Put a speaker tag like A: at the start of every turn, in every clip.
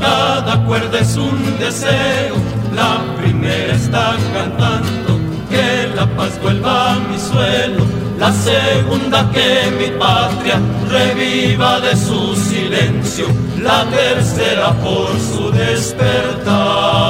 A: cada cuerda es un deseo. La primera está cantando que la paz vuelva a mi suelo. La segunda que mi patria reviva de su silencio. La tercera por su despertar.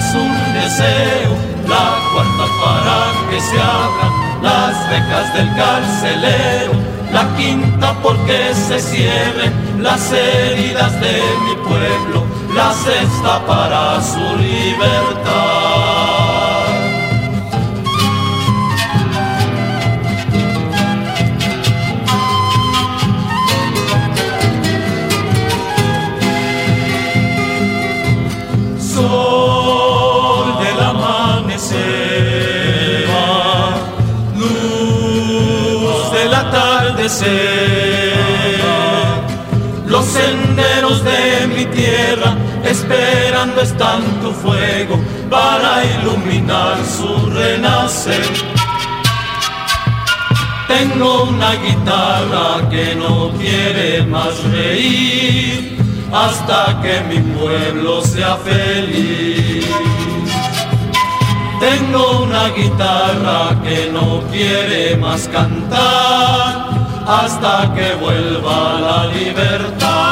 A: Es un deseo, la cuarta para que se abran las becas del carcelero, la quinta porque se cierren las heridas de mi pueblo, la sexta para su libertad. Para iluminar su renacer. Tengo una guitarra que no quiere más reír hasta que mi pueblo sea feliz. Tengo una guitarra que no quiere más cantar hasta que vuelva la libertad.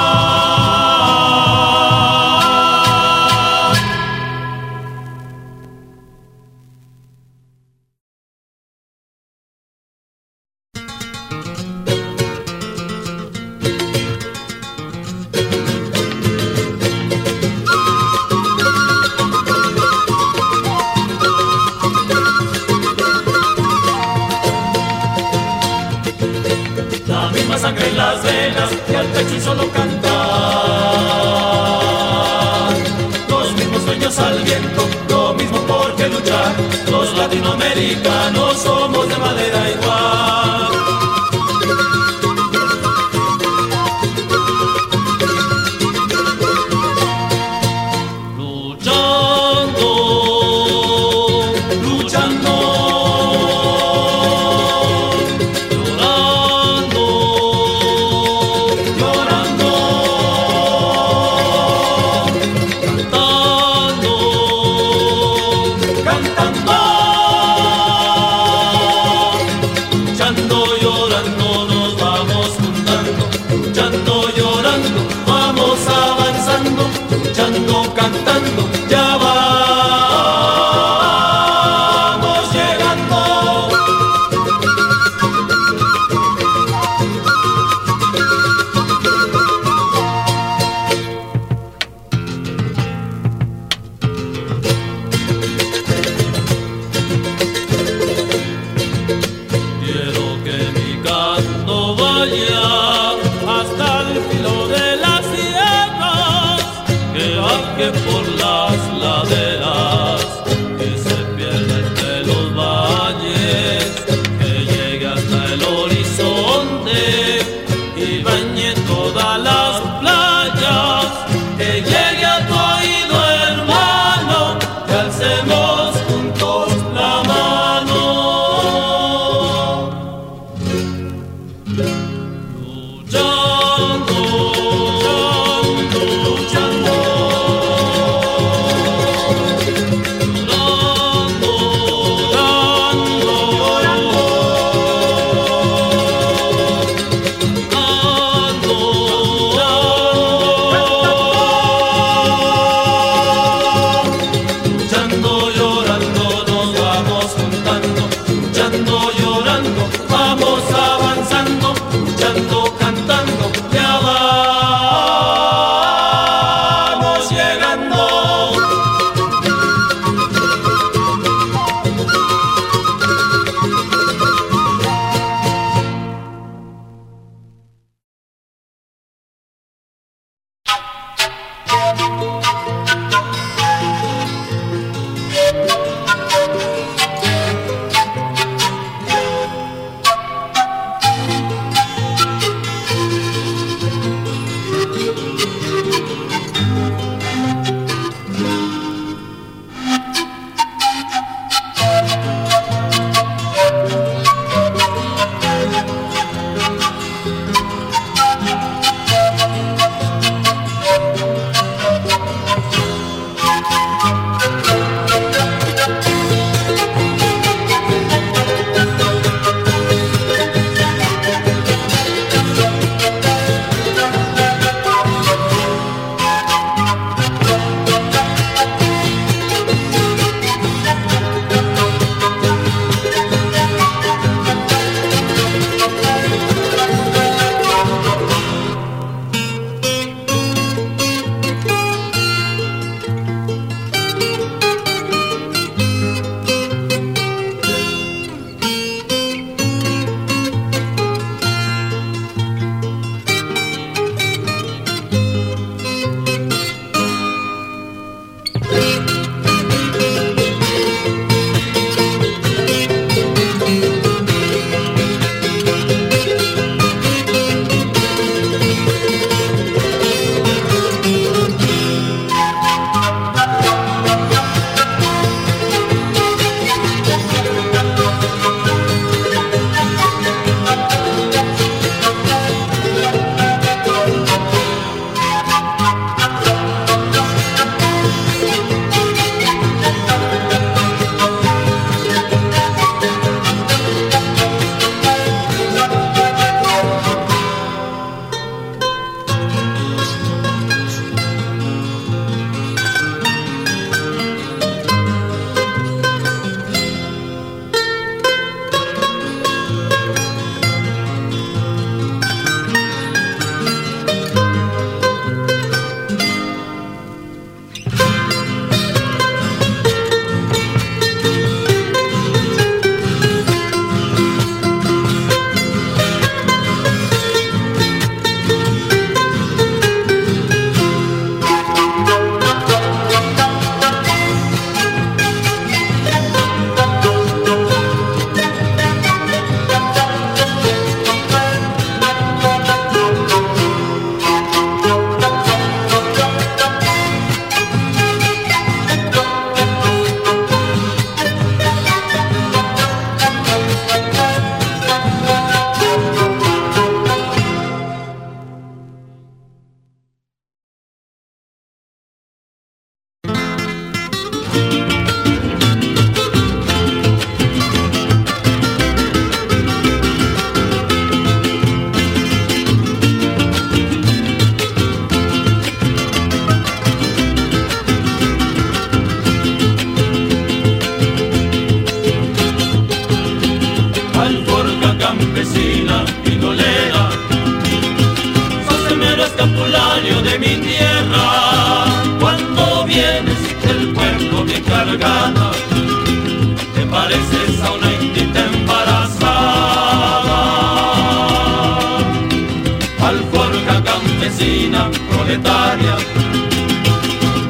A: Proletaria,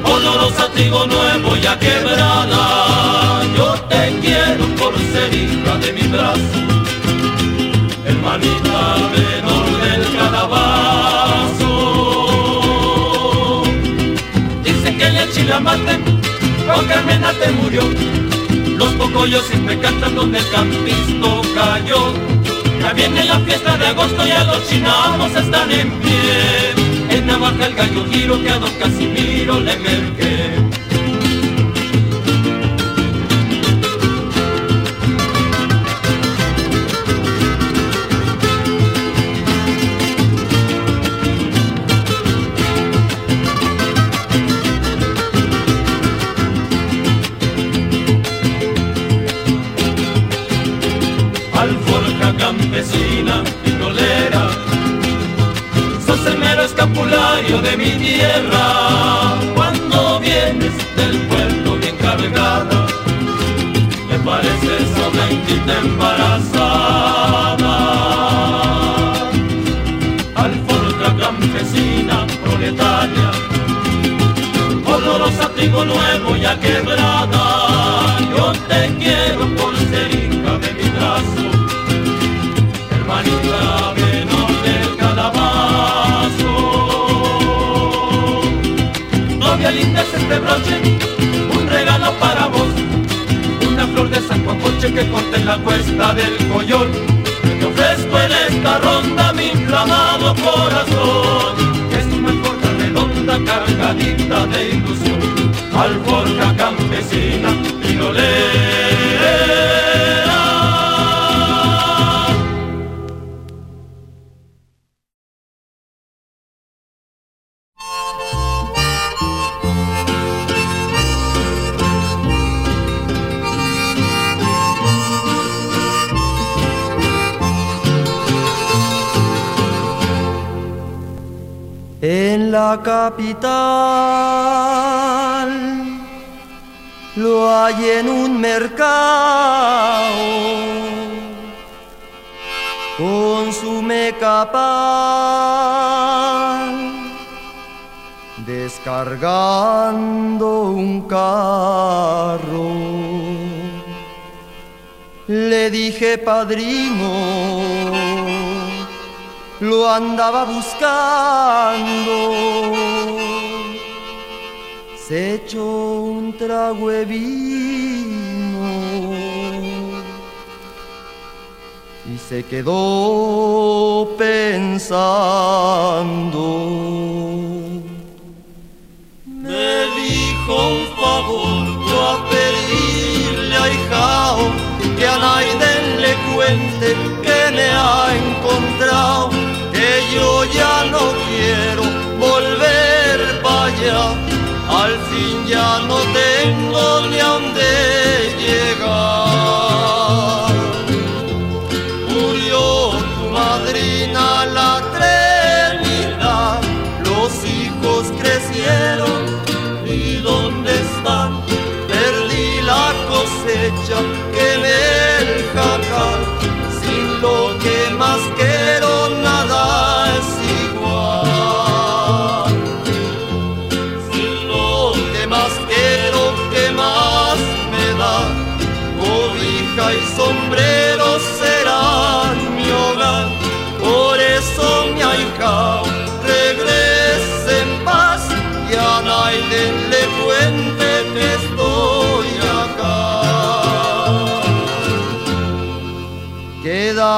A: olorosa trigo nuevo ya quebrada. Yo te quiero por ser hija de mi brazo, hermanita menor del calabazo. Dicen que en el Chilamate, con Carmena te murió. Los pocoyos siempre cantan donde el campisto cayó. Ya viene la fiesta de agosto y a los chinamos están en pie. En Navaja el gallo giro que a don Casimiro le merqué. Un regalo para vos, una flor de San Juancoche que corte en la cuesta del collón. Te ofrezco en esta ronda mi inflamado corazón, que es una corta redonda cargadita de ilusión, alforja campesina y
B: la capital lo hay en un mercado con su mecapal descargando un carro. Le dije padrino lo andaba buscando. Se echó un trago de vino y se quedó pensando.
A: Me dijo un favor, yo a pedirle a hijao que a Naiden le cuente que me ha encontrado, yo ya no quiero volver para allá, al fin ya no tengo ni a dónde llegar.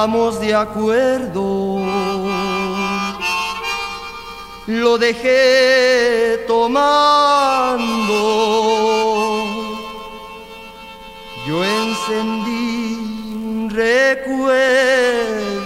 B: Quedamos de acuerdo. Lo dejé tomando. Yo encendí un recuerdo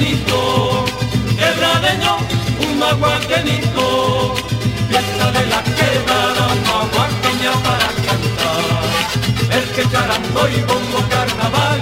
A: maguaquenito, quebradeño, un maguaquenito, fiesta de la quebrada, maguaqueña para cantar, el que charando y bombo carnaval